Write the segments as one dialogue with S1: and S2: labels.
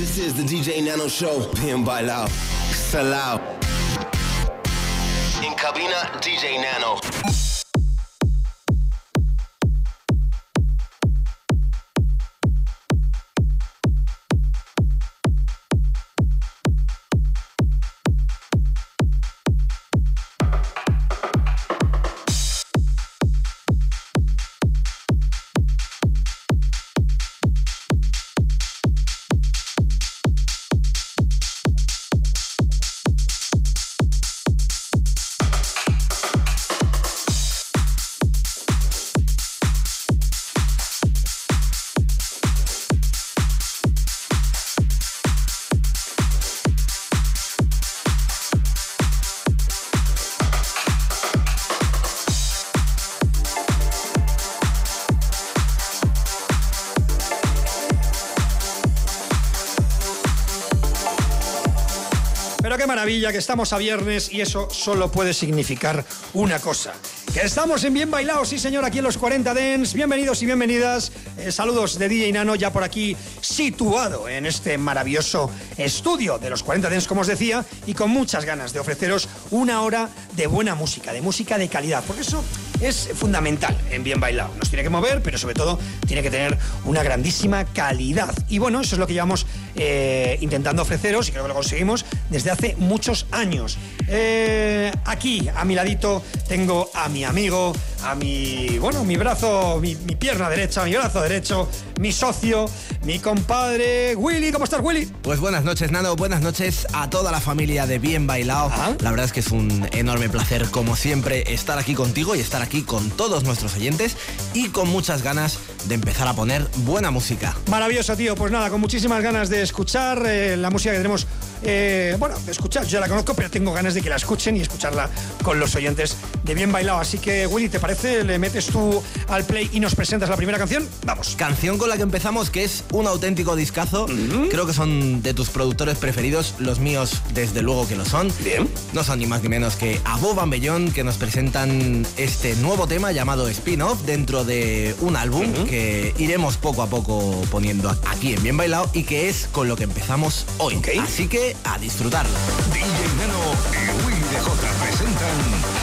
S1: This is the DJ Nano Show, bien bailado, salao. In cabina, DJ Nano.
S2: Maravilla que estamos a viernes y eso solo puede significar una cosa. Que estamos en Bien Bailado, sí señor, aquí en los 40 Dens. Bienvenidos y bienvenidas. Eh, saludos de DJ Nano, ya por aquí situado en este maravilloso estudio de los 40 Dens, como os decía, y con muchas ganas de ofreceros una hora de buena música, de música de calidad, porque eso es fundamental en Bien Bailado. Nos tiene que mover, pero sobre todo tiene que tener una grandísima calidad. Y bueno, eso es lo que llevamos eh, intentando ofreceros y creo que lo conseguimos desde hace muchos años. Eh, aquí, a mi ladito, tengo a mi amigo, a mi, bueno, mi brazo, mi, pierna derecha, mi brazo derecho, mi socio, mi compadre Willy. ¿Cómo estás, Willy?
S3: Pues buenas noches, Nano. Buenas noches a toda la familia de Bien Bailado. La verdad es que es un enorme placer, como siempre, estar aquí contigo y estar aquí con todos nuestros oyentes y con muchas ganas de empezar a poner buena música.
S2: Maravilloso, tío. Pues nada, con muchísimas ganas de escuchar eh, la música que tenemos. Eh, bueno, escuchar, yo la conozco, pero tengo ganas de que la escuchen y escucharla con los oyentes de Bien Bailado. Así que, Willy, ¿te parece? ¿Le metes tú al play y nos presentas la primera canción? Vamos.
S3: Canción con la que empezamos, que es un auténtico discazo. Creo que son de tus productores preferidos, los míos, desde luego que lo son.
S2: Bien.
S3: No son ni más ni menos que Abo Bambellón, que nos presentan este nuevo tema llamado Spin-Off dentro de un álbum que iremos poco a poco poniendo aquí en Bien Bailado y que es con lo que empezamos hoy. Así que a disfrutarlo.
S4: DJ Nano y Willy DJ presentan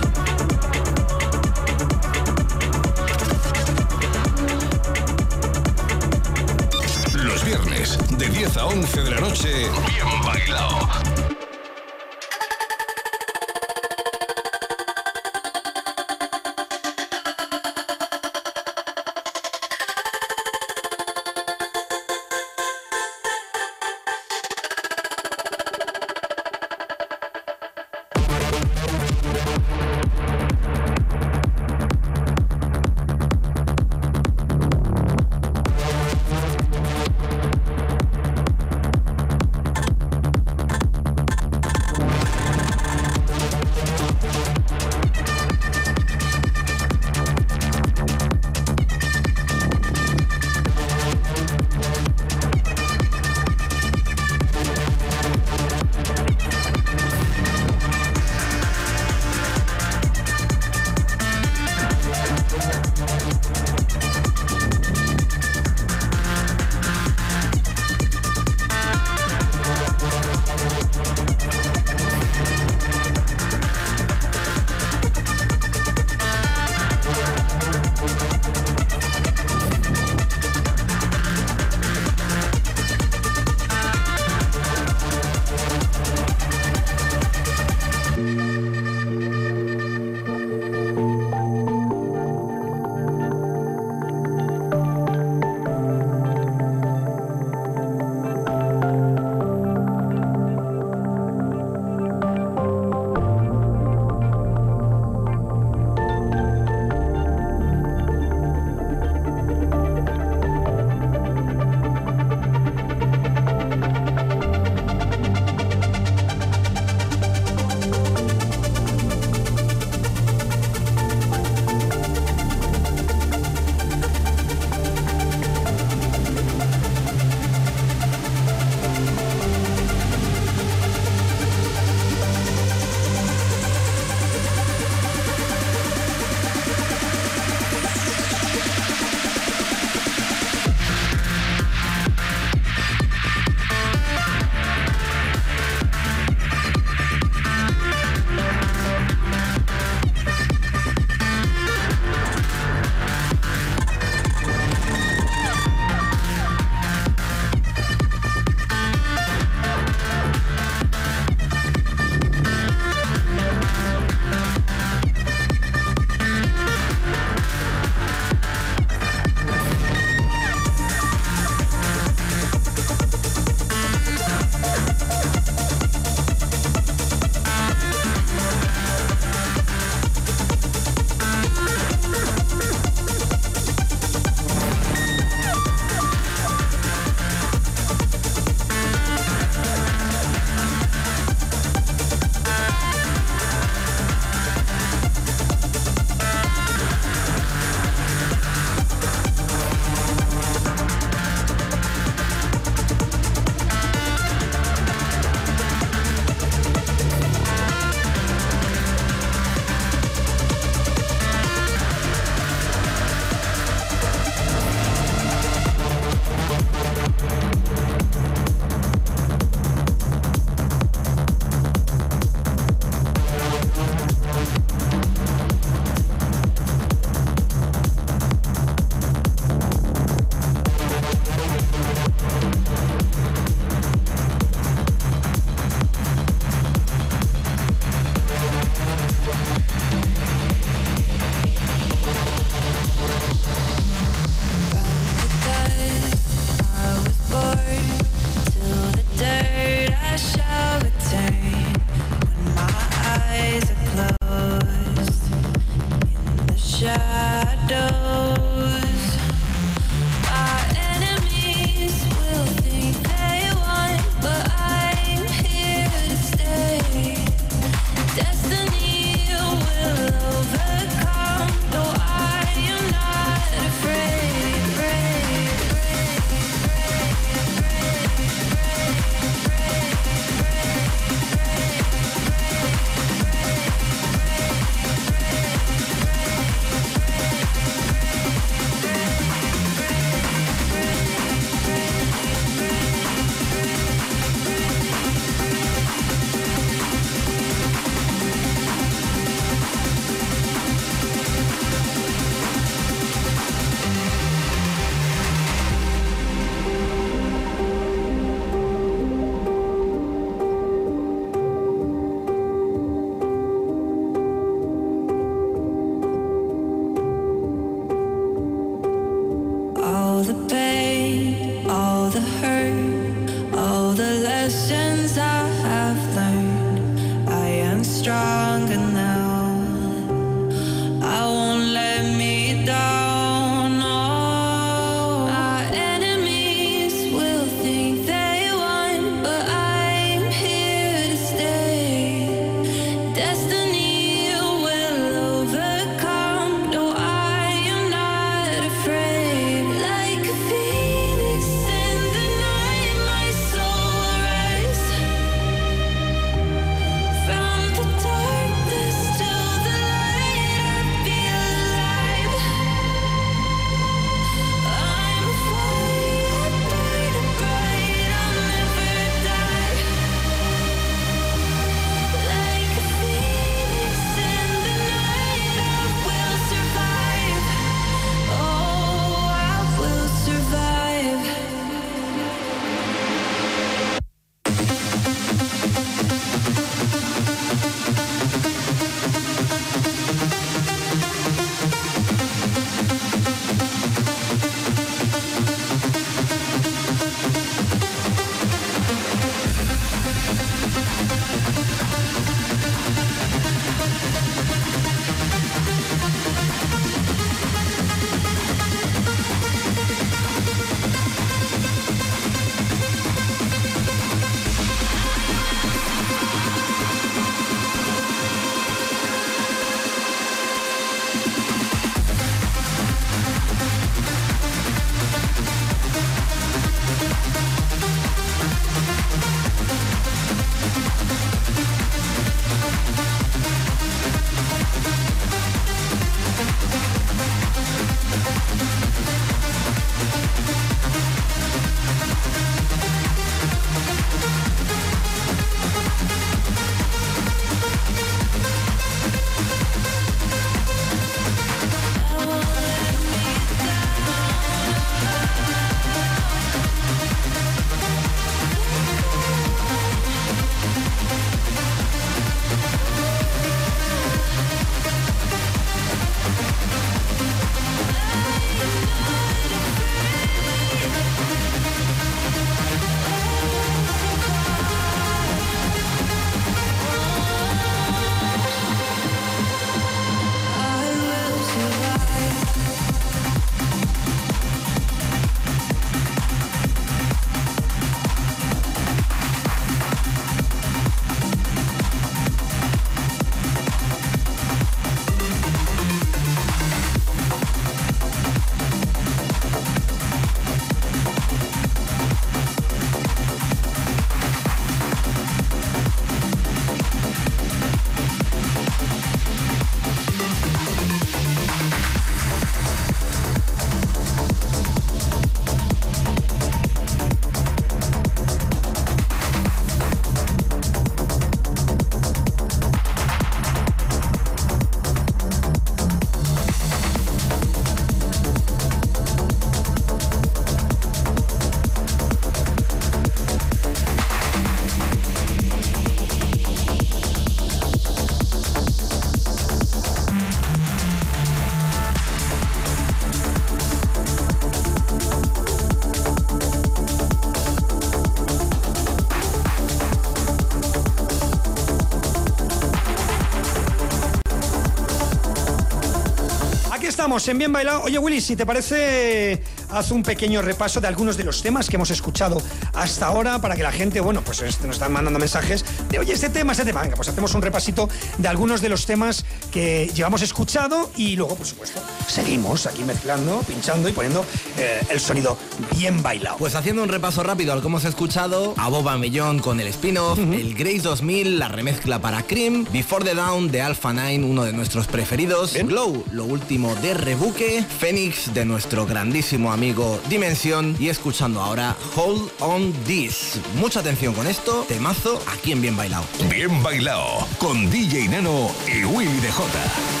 S2: estamos, en Bien Bailado. Oye, Willy, si te parece, haz un pequeño repaso de algunos de los temas que hemos escuchado hasta ahora para que la gente, bueno, pues este, nos están mandando mensajes de, oye, este tema, este tema. Venga, pues hacemos un repasito de algunos de los temas que llevamos escuchado y luego, por supuesto, seguimos aquí mezclando, pinchando y poniendo eh, el sonido bien bailado.
S3: Pues haciendo un repaso rápido al que hemos escuchado, a Boba Mellón con el spin-off, el Grace 2000, la remezcla para Cream, Before the Down de Alpha 9, uno de nuestros preferidos,
S2: Bien.
S3: Glow, lo último de Rebuque, Phoenix de nuestro grandísimo amigo Dimensión y escuchando ahora Hold on This. Mucha atención con esto, temazo aquí en Bien Bailado.
S4: Bien bailado con DJ Nano y Willy DJ.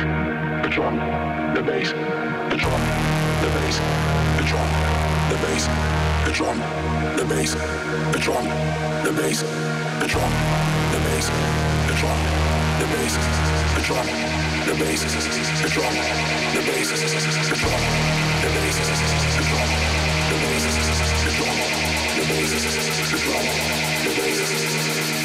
S5: the
S6: drum, the bass, the drum, the bass, the drum, the bass, the drum, the bass, the drum, the bass, the drum, the bass, the drum, the bass, the drum, the bass, the drum, the bass, the drum, the bass, the drum, the bass, the drum, the bass, the drum, the bass.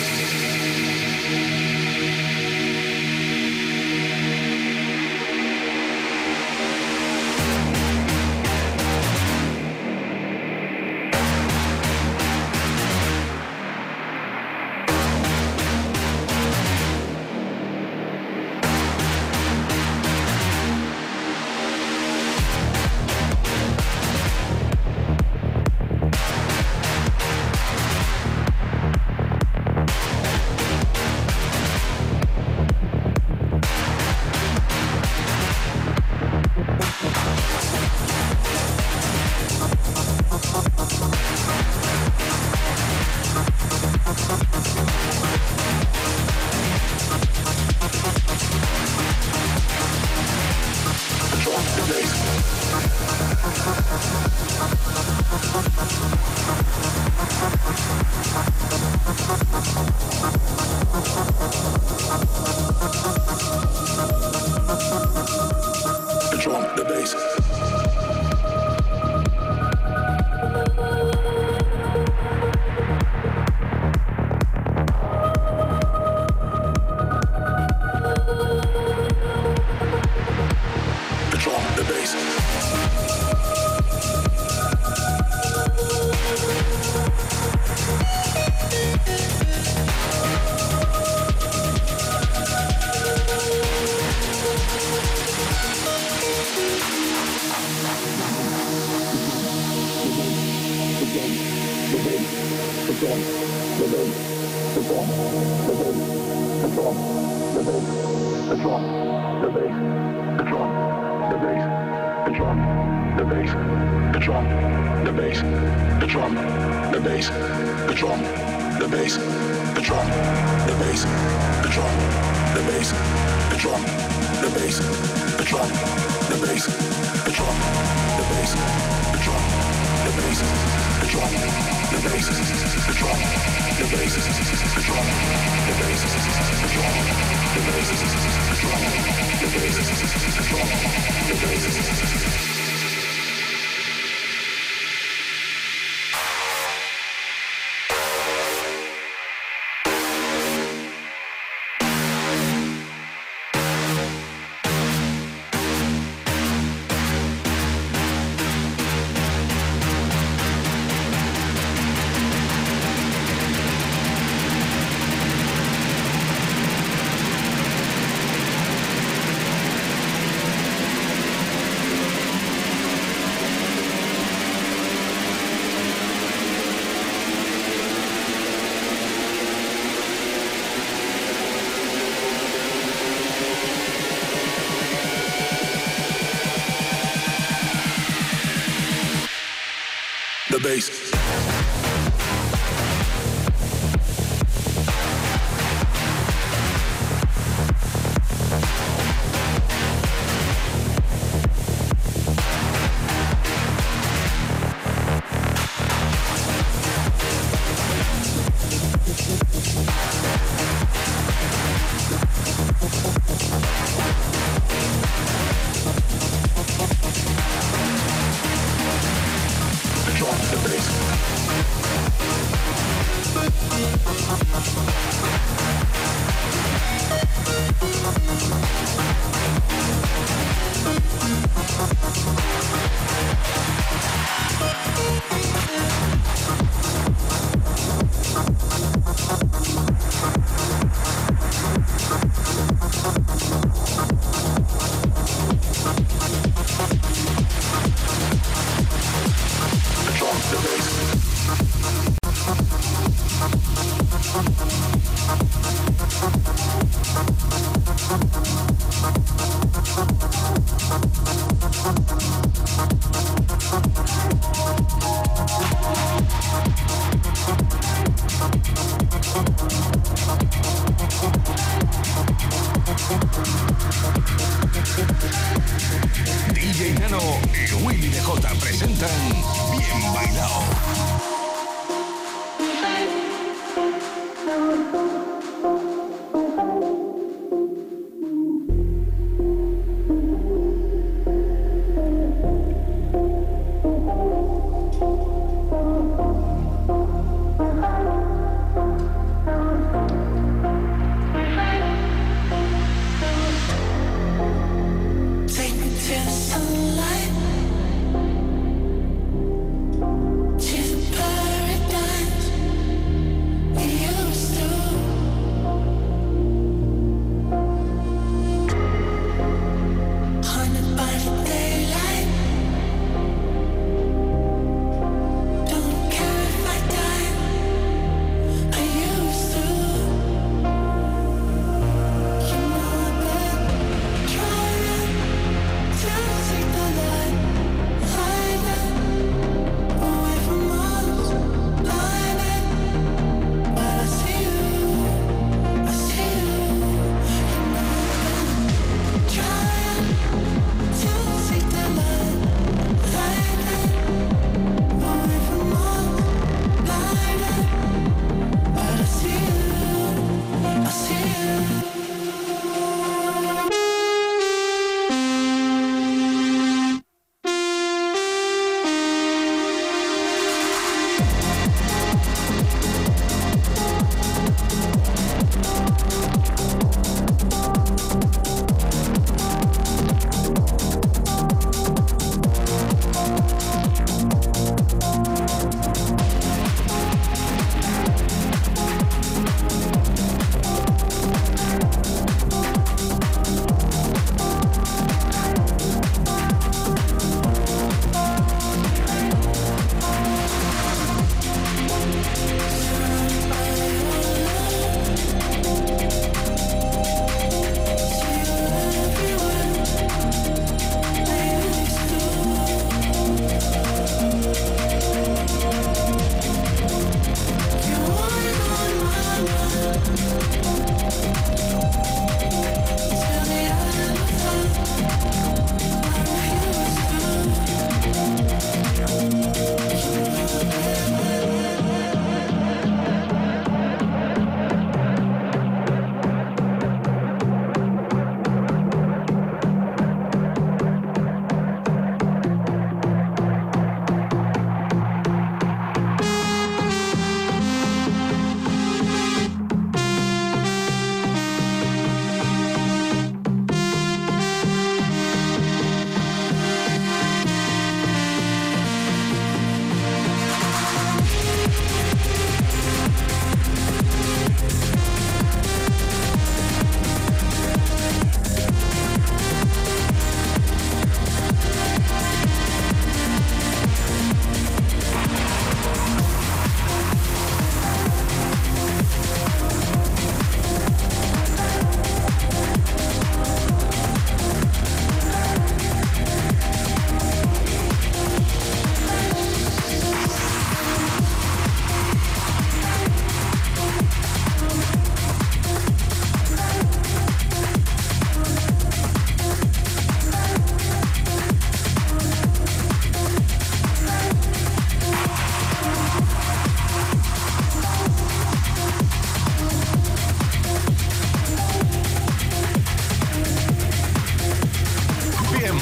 S6: Bass.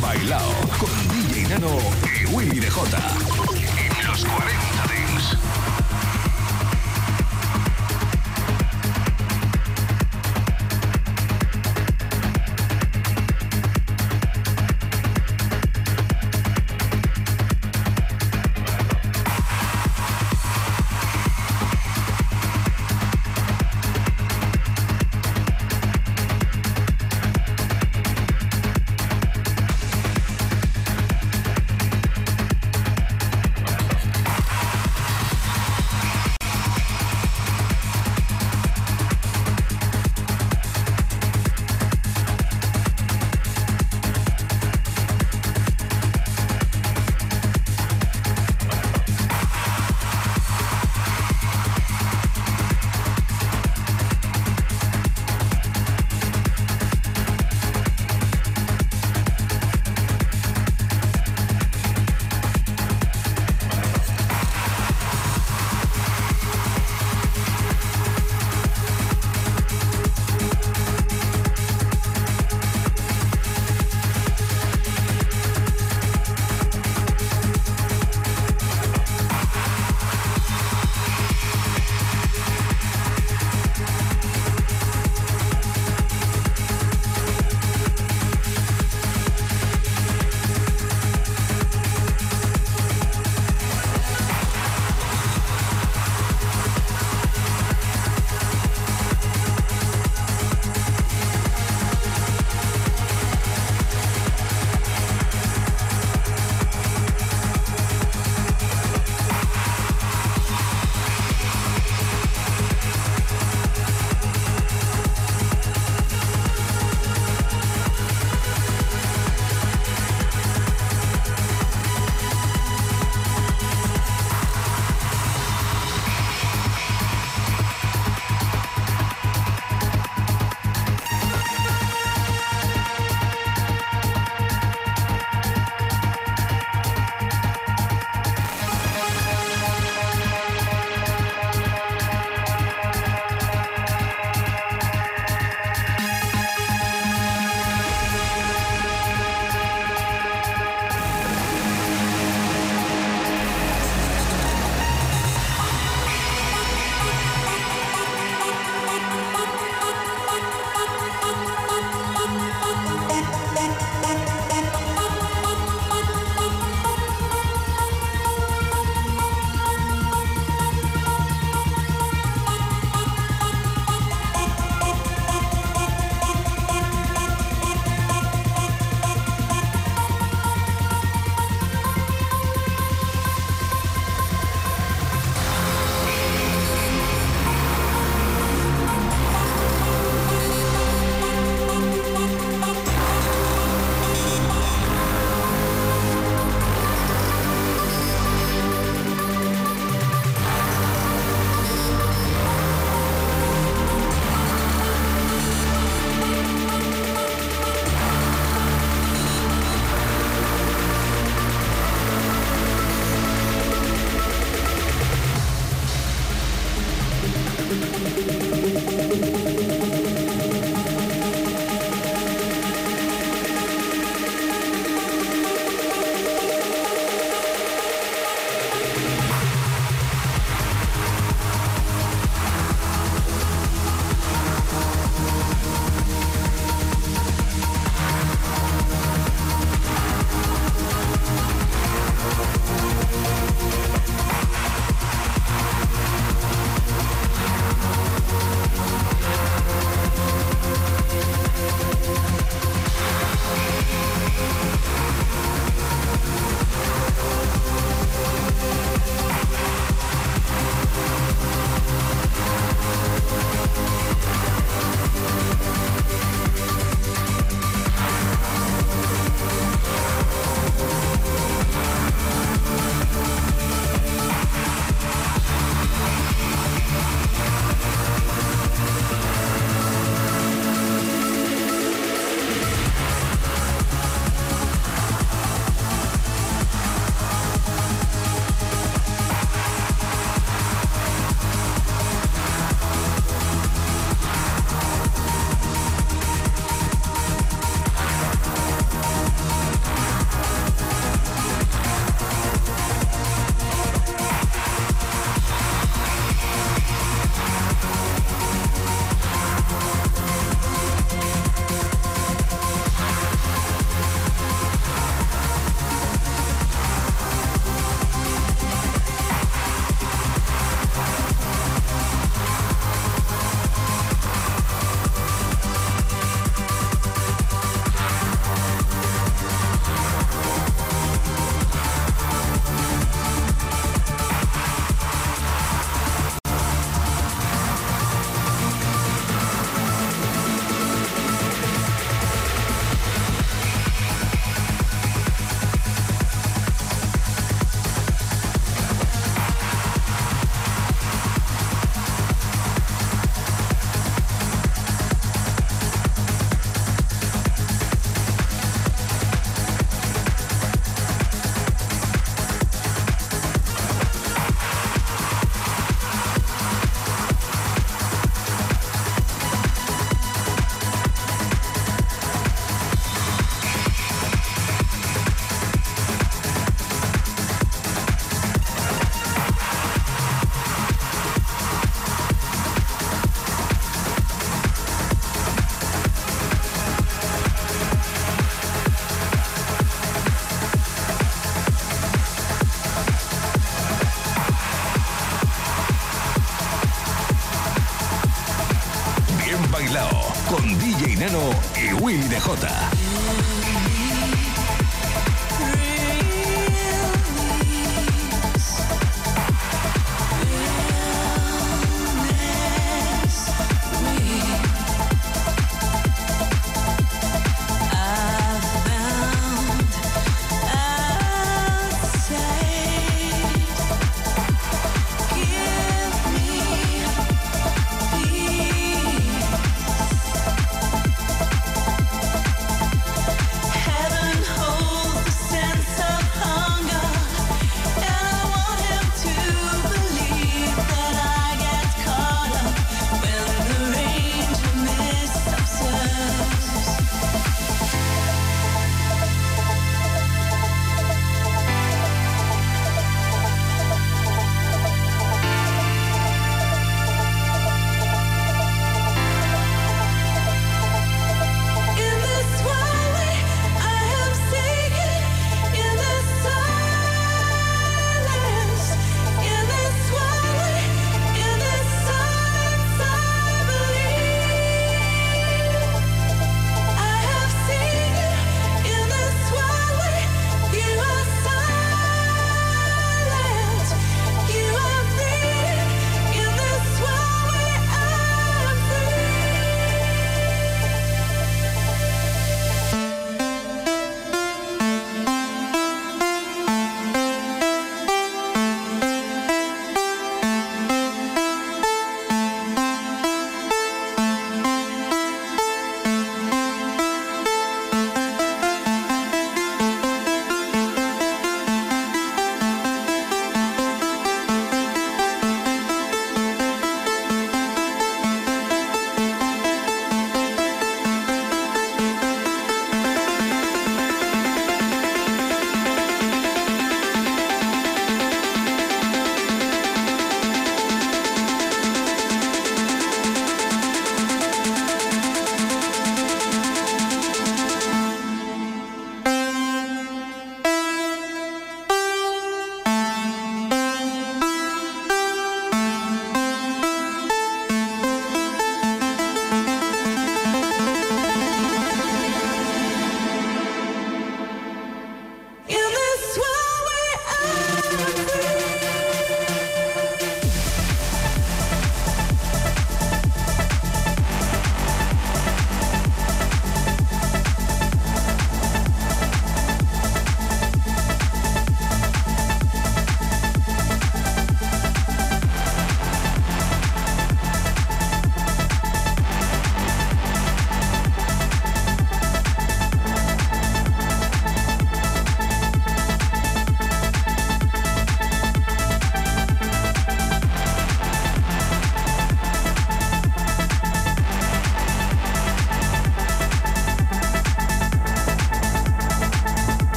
S4: Bailao con DJ Nano y Willy DJ en
S7: los 40 Dings.
S2: Y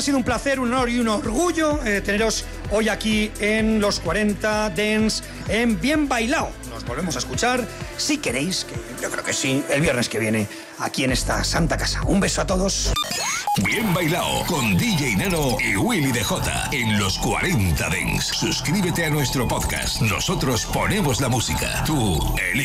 S2: ha sido un placer, un honor y un orgullo eh, teneros hoy aquí en los 40 Dance en Bien Bailado. Nos volvemos a escuchar, si queréis, que yo creo que sí, el viernes que viene, aquí en esta santa casa. Un beso a todos.
S8: Bien bailado con DJ Nano y Willy DJ en los 40 Dents. Suscríbete a nuestro podcast. Nosotros ponemos la música. Tú eliges.